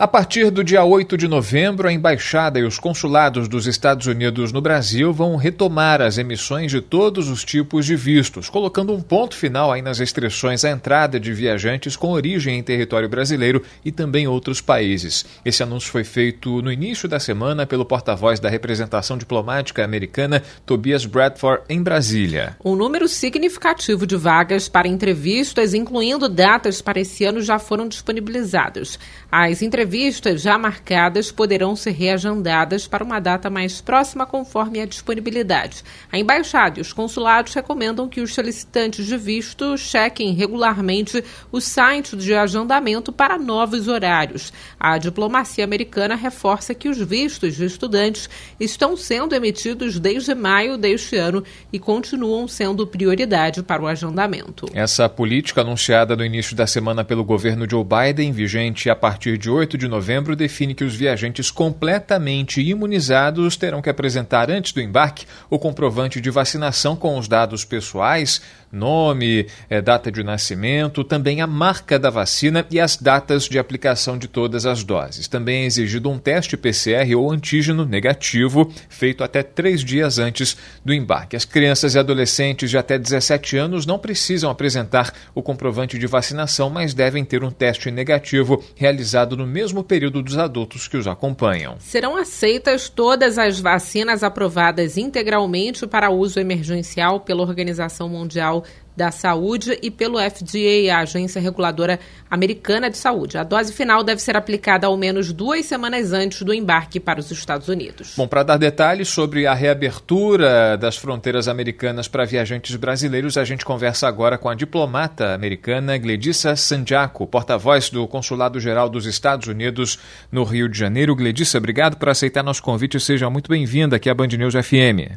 A partir do dia 8 de novembro, a Embaixada e os consulados dos Estados Unidos no Brasil vão retomar as emissões de todos os tipos de vistos, colocando um ponto final aí nas restrições à entrada de viajantes com origem em território brasileiro e também outros países. Esse anúncio foi feito no início da semana pelo porta-voz da representação diplomática americana, Tobias Bradford, em Brasília. Um número significativo de vagas para entrevistas, incluindo datas para esse ano, já foram disponibilizadas. As entrevistas já marcadas poderão ser reagendadas para uma data mais próxima conforme a disponibilidade. A embaixada e os consulados recomendam que os solicitantes de visto chequem regularmente o site de agendamento para novos horários. A diplomacia americana reforça que os vistos de estudantes estão sendo emitidos desde maio deste ano e continuam sendo prioridade para o agendamento. Essa política anunciada no início da semana pelo governo Joe Biden, vigente a partir de 8 de novembro define que os viajantes completamente imunizados terão que apresentar antes do embarque o comprovante de vacinação com os dados pessoais, nome, é, data de nascimento, também a marca da vacina e as datas de aplicação de todas as doses. Também é exigido um teste PCR ou antígeno negativo feito até três dias antes do embarque. As crianças e adolescentes de até 17 anos não precisam apresentar o comprovante de vacinação, mas devem ter um teste negativo realizado no mesmo período dos adultos que os acompanham. Serão aceitas todas as vacinas aprovadas integralmente para uso emergencial pela Organização Mundial da Saúde e pelo FDA, a Agência Reguladora Americana de Saúde. A dose final deve ser aplicada ao menos duas semanas antes do embarque para os Estados Unidos. Bom, para dar detalhes sobre a reabertura das fronteiras americanas para viajantes brasileiros, a gente conversa agora com a diplomata americana Gledissa Sandiaco, porta-voz do Consulado Geral dos Estados Unidos no Rio de Janeiro. Gledissa, obrigado por aceitar nosso convite. Seja muito bem-vinda aqui à Band News FM.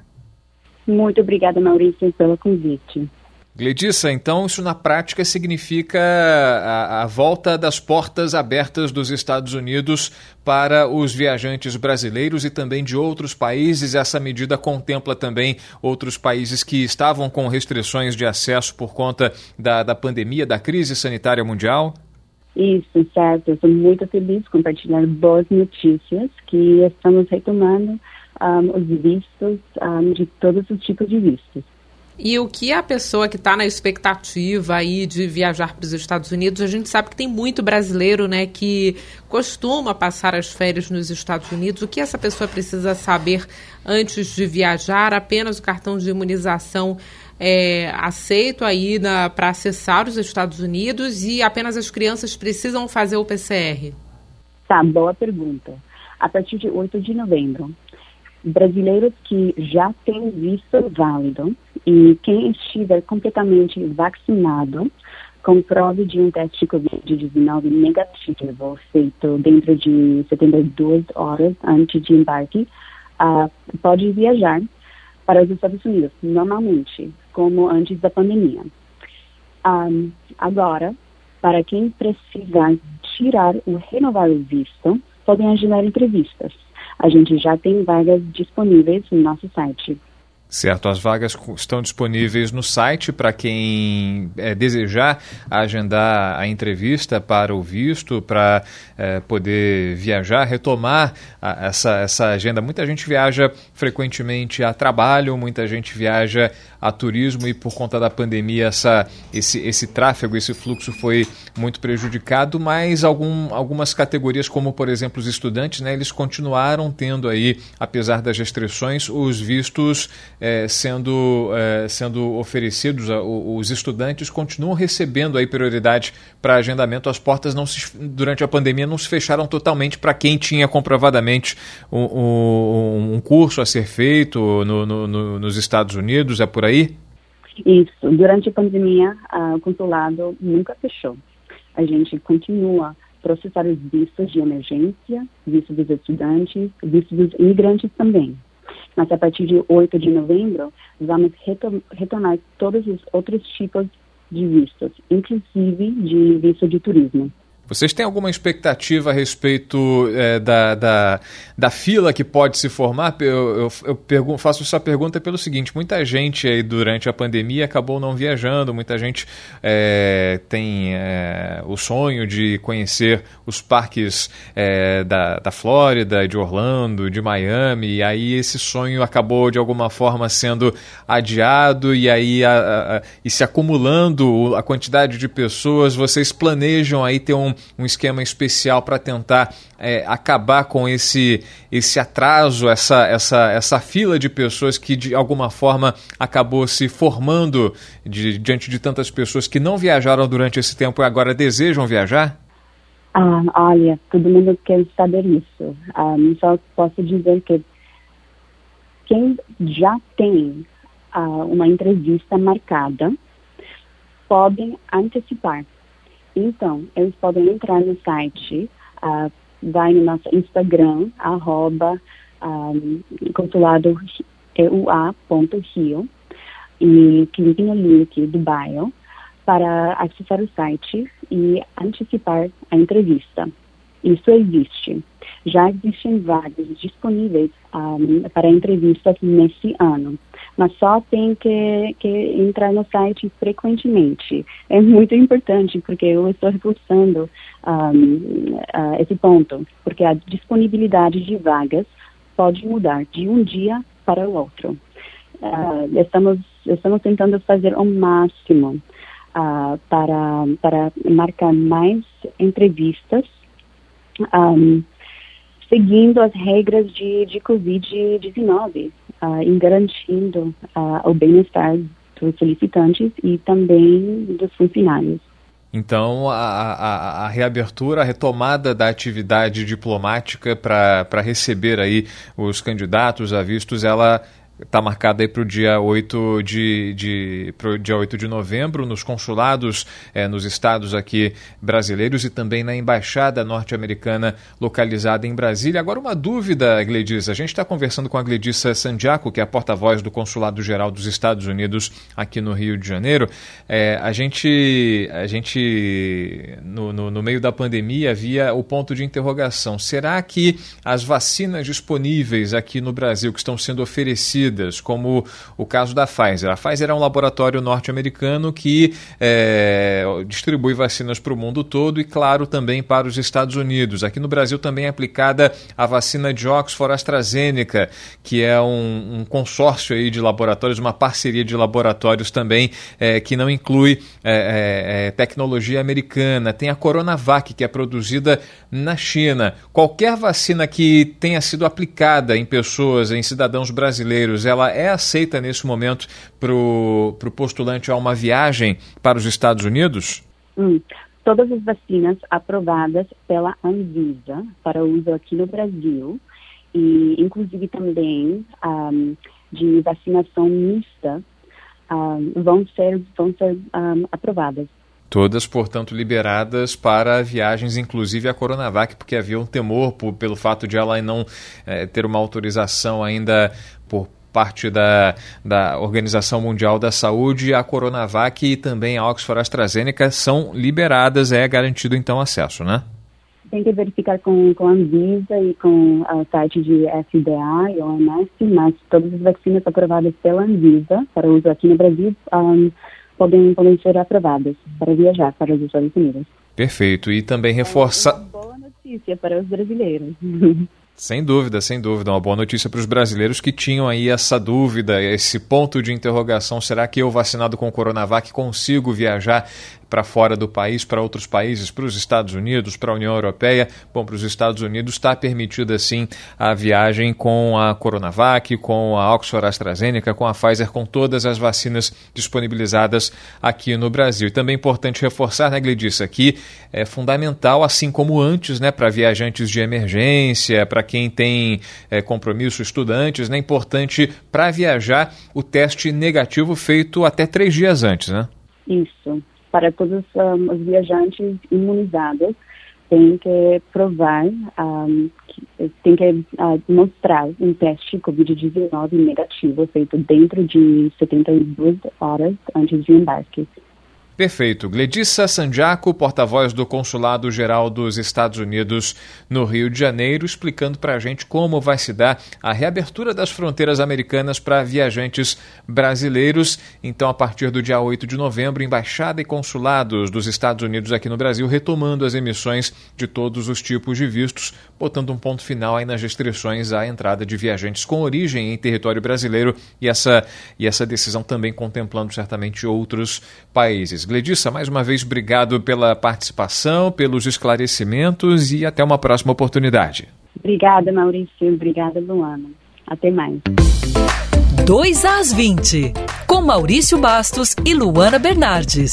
Muito obrigada, Maurício, pelo convite. Gledissa, então isso na prática significa a, a, volta das portas abertas dos Estados Unidos para os viajantes brasileiros e também de outros países. Essa medida contempla também outros países que estavam com restrições de acesso por conta da, da pandemia, da crise sanitária mundial? Isso, certo. Estou muito feliz compartilhar boas notícias que estamos retomando um, os vistos um, de todos os tipos de vistos. E o que a pessoa que está na expectativa aí de viajar para os Estados Unidos, a gente sabe que tem muito brasileiro, né, que costuma passar as férias nos Estados Unidos. O que essa pessoa precisa saber antes de viajar? Apenas o cartão de imunização é aceito aí para acessar os Estados Unidos e apenas as crianças precisam fazer o PCR? Tá, boa pergunta. A partir de 8 de novembro, brasileiros que já têm visto válido e quem estiver completamente vacinado comprove de um teste de Covid-19 negativo feito dentro de 72 horas antes de embarque, uh, pode viajar para os Estados Unidos, normalmente, como antes da pandemia. Um, agora, para quem precisar tirar ou renovar o visto, podem agendar entrevistas. A gente já tem vagas disponíveis no nosso site Certo, as vagas estão disponíveis no site para quem é, desejar agendar a entrevista para o visto, para é, poder viajar, retomar a, essa, essa agenda. Muita gente viaja frequentemente a trabalho, muita gente viaja a turismo e por conta da pandemia essa, esse, esse tráfego, esse fluxo foi muito prejudicado, mas algum, algumas categorias, como por exemplo os estudantes, né, eles continuaram tendo aí, apesar das restrições, os vistos é, sendo, é, sendo oferecidos, os estudantes continuam recebendo aí prioridade para agendamento. As portas não se, durante a pandemia não se fecharam totalmente para quem tinha comprovadamente um, um, curso a ser feito no, no, no, nos Estados Unidos, é por aí? Isso. Durante a pandemia, o consulado nunca fechou. A gente continua processar os vistos de emergência, vistos dos estudantes, vistos dos imigrantes também. Mas a partir de 8 de novembro, vamos retornar todos os outros tipos de vistos, inclusive de visto de turismo. Vocês têm alguma expectativa a respeito é, da, da, da, fila que pode se formar? Eu, eu, eu faço essa pergunta pelo seguinte: muita gente aí durante a pandemia acabou não viajando, muita gente é, tem é, o sonho de conhecer os parques é, da, da Flórida, de Orlando, de Miami, e aí esse sonho acabou de alguma forma sendo adiado e aí a, a, e se acumulando a quantidade de pessoas. Vocês planejam aí ter um um, esquema especial para tentar é, acabar com esse, esse atraso, essa, essa, essa fila de pessoas que de alguma forma acabou se formando de, diante de tantas pessoas que não viajaram durante esse tempo e agora desejam viajar? Ah, olha, todo mundo quer saber isso. Ah, só posso dizer que quem já tem ah, uma entrevista marcada podem antecipar então, eles podem entrar no site, uh, vai no nosso Instagram, arroba um, consulado eua.rio e clique no link do bio para acessar o site e antecipar a entrevista. Isso existe. Já existem vagas disponíveis um, para entrevistas nesse ano, mas só tem que, que entrar no site frequentemente. É muito importante, porque eu estou reforçando um, uh, esse ponto, porque a disponibilidade de vagas pode mudar de um dia para o outro. Uh, estamos, estamos tentando fazer o máximo uh, para, para marcar mais entrevistas um, seguindo as regras de, de Covid-19 uh, e garantindo uh, o bem-estar dos solicitantes e também dos funcionários. Então, a, a, a, reabertura, a retomada da atividade diplomática para receber aí os candidatos a vistos, ela está marcada aí para o dia 8 de, de, pro dia 8 de novembro, nos consulados é, nos estados aqui brasileiros e também na embaixada norte-americana localizada em Brasília. Agora, uma dúvida, Gledis. A gente está conversando com a Gledissa Sandiaco, que é a porta-voz do Consulado Geral dos Estados Unidos aqui no Rio de Janeiro. É, a gente, a gente no, no, no meio da pandemia, havia o ponto de interrogação. Será que as vacinas disponíveis aqui no Brasil, que estão sendo oferecidas, como o caso da Pfizer. A Pfizer é um laboratório norte-americano que é, distribui vacinas para o mundo todo e, claro, também para os Estados Unidos. Aqui no Brasil também é aplicada a vacina de Oxford AstraZeneca, que é um, um consórcio aí de laboratórios, uma parceria de laboratórios também, é, que não inclui é, é, é tecnologia americana. Tem a Coronavac, que é produzida na China. Qualquer vacina que tenha sido aplicada em pessoas, em cidadãos brasileiros, ela é aceita nesse momento para o postulante a uma viagem para os Estados Unidos? Hum. Todas as vacinas aprovadas pela Anvisa para uso aqui no Brasil e inclusive também um, de vacinação mista um, vão ser, vão ser um, aprovadas. Todas, portanto, liberadas para viagens, inclusive a Coronavac, porque havia um temor por, pelo fato de ela não é, ter uma autorização ainda por parte da, da Organização Mundial da Saúde, a Coronavac e também a Oxford AstraZeneca são liberadas, é garantido então acesso, né? Tem que verificar com, com a Anvisa e com o site de FDA e OMS, mas todas as vacinas aprovadas pela Anvisa para uso aqui no Brasil um, podem, podem ser aprovadas para viajar para os Estados Unidos. Perfeito. E também reforça. É uma boa notícia para os brasileiros. Sem dúvida, sem dúvida. Uma boa notícia para os brasileiros que tinham aí essa dúvida, esse ponto de interrogação: será que eu, vacinado com Coronavac, consigo viajar para fora do país, para outros países, para os Estados Unidos, para a União Europeia. Bom, para os Estados Unidos está permitida sim a viagem com a Coronavac, com a Oxford AstraZeneca, com a Pfizer, com todas as vacinas disponibilizadas aqui no Brasil. E também é importante reforçar, né, Gleidice, que é fundamental, assim como antes, né, para viajantes de emergência, para quem tem é, compromisso, estudantes, né, é importante para viajar o teste negativo feito até três dias antes, né? Isso para todos um, os viajantes imunizados, tem que provar, um, tem que uh, mostrar um teste COVID-19 negativo feito dentro de 72 horas antes de embarque. Perfeito. Gledissa Sanjaco, porta-voz do Consulado Geral dos Estados Unidos no Rio de Janeiro, explicando para a gente como vai se dar a reabertura das fronteiras americanas para viajantes brasileiros. Então, a partir do dia 8 de novembro, Embaixada e Consulados dos Estados Unidos aqui no Brasil retomando as emissões de todos os tipos de vistos, botando um ponto final aí nas restrições à entrada de viajantes com origem em território brasileiro e essa, e essa decisão também contemplando certamente outros países. Gledissa, mais uma vez, obrigado pela participação, pelos esclarecimentos e até uma próxima oportunidade. Obrigada, Maurício. Obrigada, Luana. Até mais. 2 às 20, com Maurício Bastos e Luana Bernardes.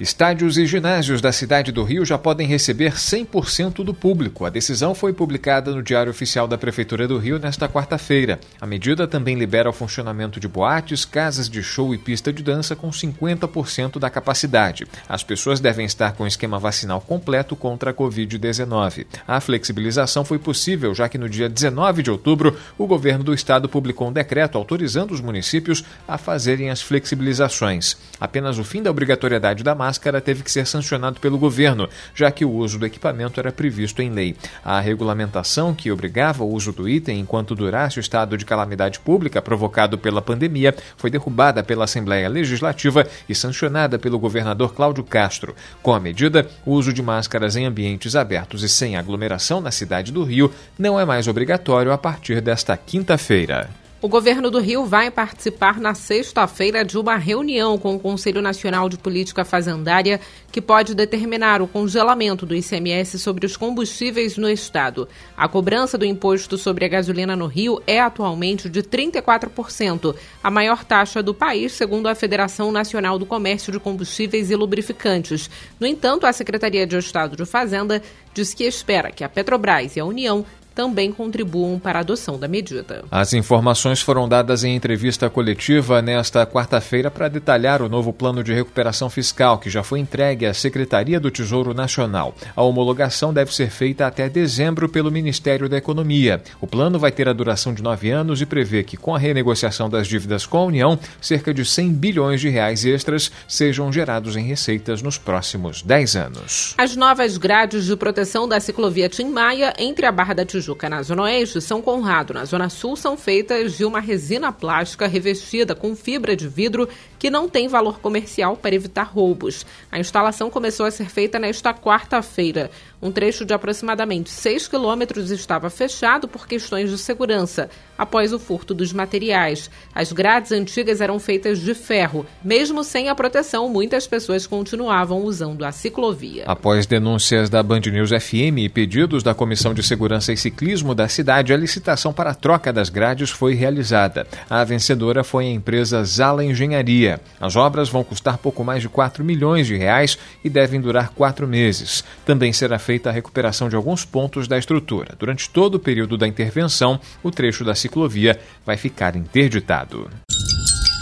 Estádios e ginásios da cidade do Rio já podem receber 100% do público. A decisão foi publicada no Diário Oficial da Prefeitura do Rio nesta quarta-feira. A medida também libera o funcionamento de boates, casas de show e pista de dança com 50% da capacidade. As pessoas devem estar com o esquema vacinal completo contra a Covid-19. A flexibilização foi possível, já que no dia 19 de outubro, o governo do estado publicou um decreto autorizando os municípios a fazerem as flexibilizações. Apenas o fim da obrigatoriedade da máscara máscara teve que ser sancionado pelo governo, já que o uso do equipamento era previsto em lei. A regulamentação que obrigava o uso do item enquanto durasse o estado de calamidade pública provocado pela pandemia foi derrubada pela Assembleia Legislativa e sancionada pelo governador Cláudio Castro. Com a medida, o uso de máscaras em ambientes abertos e sem aglomeração na cidade do Rio não é mais obrigatório a partir desta quinta-feira. O governo do Rio vai participar na sexta-feira de uma reunião com o Conselho Nacional de Política Fazendária que pode determinar o congelamento do ICMS sobre os combustíveis no estado. A cobrança do imposto sobre a gasolina no Rio é atualmente de 34%, a maior taxa do país, segundo a Federação Nacional do Comércio de Combustíveis e Lubrificantes. No entanto, a Secretaria de Estado de Fazenda diz que espera que a Petrobras e a União também contribuam para a adoção da medida. As informações foram dadas em entrevista coletiva nesta quarta-feira para detalhar o novo plano de recuperação fiscal que já foi entregue à Secretaria do Tesouro Nacional. A homologação deve ser feita até dezembro pelo Ministério da Economia. O plano vai ter a duração de nove anos e prevê que, com a renegociação das dívidas com a União, cerca de 100 bilhões de reais extras sejam gerados em receitas nos próximos dez anos. As novas grades de proteção da ciclovia Tim Maia entre a Barra da Tijuca Tijuca, na Zona Oeste, São Conrado, na Zona Sul, são feitas de uma resina plástica revestida com fibra de vidro que não tem valor comercial para evitar roubos. A instalação começou a ser feita nesta quarta-feira. Um trecho de aproximadamente 6 quilômetros estava fechado por questões de segurança, após o furto dos materiais. As grades antigas eram feitas de ferro. Mesmo sem a proteção, muitas pessoas continuavam usando a ciclovia. Após denúncias da Band News FM e pedidos da Comissão de Segurança e Ciclismo da cidade, a licitação para a troca das grades foi realizada. A vencedora foi a empresa Zala Engenharia. As obras vão custar pouco mais de 4 milhões de reais e devem durar quatro meses. Também será feita a recuperação de alguns pontos da estrutura. Durante todo o período da intervenção, o trecho da ciclovia vai ficar interditado.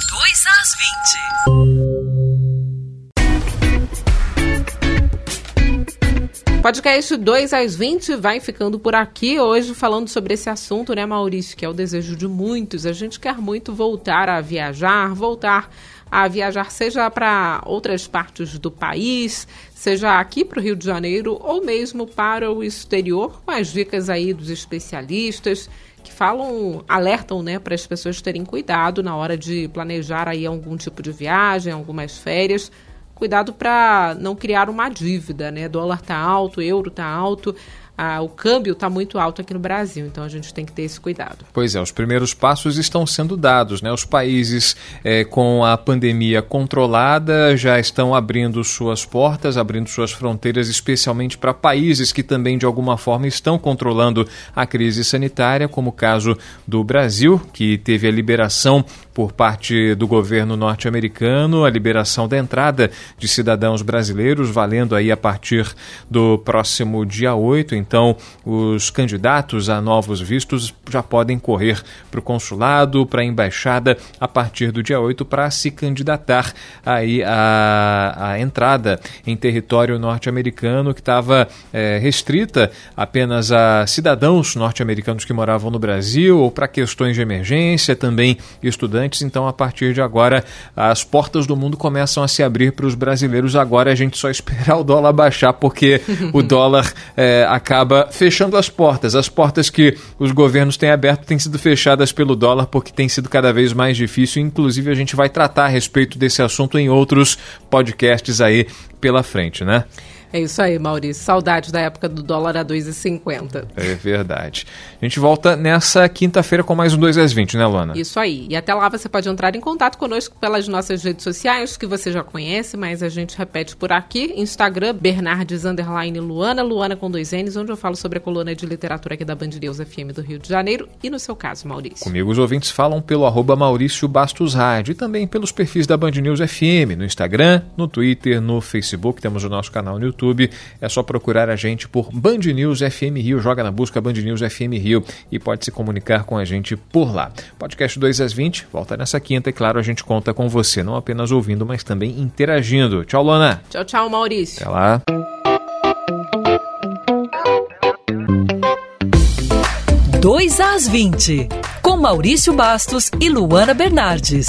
2 às 20. Podcast 2 às 20 vai ficando por aqui hoje falando sobre esse assunto, né, Maurício? Que é o desejo de muitos. A gente quer muito voltar a viajar, voltar a viajar, seja para outras partes do país, seja aqui para o Rio de Janeiro ou mesmo para o exterior, com as dicas aí dos especialistas que falam, alertam, né, para as pessoas terem cuidado na hora de planejar aí algum tipo de viagem, algumas férias. Cuidado para não criar uma dívida, né? Dólar tá alto, euro tá alto a, o câmbio está muito alto aqui no Brasil, então a gente tem que ter esse cuidado. Pois é, os primeiros passos estão sendo dados, né? Os países é, com a pandemia controlada já estão abrindo suas portas, abrindo suas fronteiras, especialmente para países que também de alguma forma estão controlando a crise sanitária, como o caso do Brasil, que teve a liberação por parte do governo norte-americano a liberação da entrada de cidadãos brasileiros, valendo aí a partir do próximo dia 8. Então, os candidatos a novos vistos já podem correr para o consulado, para a embaixada a partir do dia 8 para se candidatar aí a, a entrada em território norte-americano que estava é, restrita apenas a cidadãos norte-americanos que moravam no Brasil ou para questões de emergência, também estudantes. Então, a partir de agora, as portas do mundo começam a se abrir para os brasileiros. Agora a gente só esperar o dólar baixar, porque o dólar é, acaba fechando as portas. As portas que os governos têm aberto têm sido fechadas pelo dólar, porque tem sido cada vez mais difícil. Inclusive, a gente vai tratar a respeito desse assunto em outros podcasts aí pela frente, né? É isso aí, Maurício. Saudade da época do dólar a 2,50. É verdade. A gente volta nessa quinta-feira com mais um 2 às 20, né, Luana? Isso aí. E até lá você pode entrar em contato conosco pelas nossas redes sociais, que você já conhece, mas a gente repete por aqui. Instagram, Bernardes Underline Luana, Luana com dois N's, onde eu falo sobre a coluna de literatura aqui da Band News FM do Rio de Janeiro. E no seu caso, Maurício? Comigo os ouvintes falam pelo arroba Maurício Bastos Rádio e também pelos perfis da Band News FM, no Instagram, no Twitter, no Facebook, temos o nosso canal no YouTube YouTube. É só procurar a gente por Band News FM Rio. Joga na busca Band News FM Rio e pode se comunicar com a gente por lá. Podcast 2 às 20 volta nessa quinta e, claro, a gente conta com você, não apenas ouvindo, mas também interagindo. Tchau, Lona. Tchau, tchau, Maurício. Até lá. Dois às 20, com Maurício Bastos e Luana Bernardes.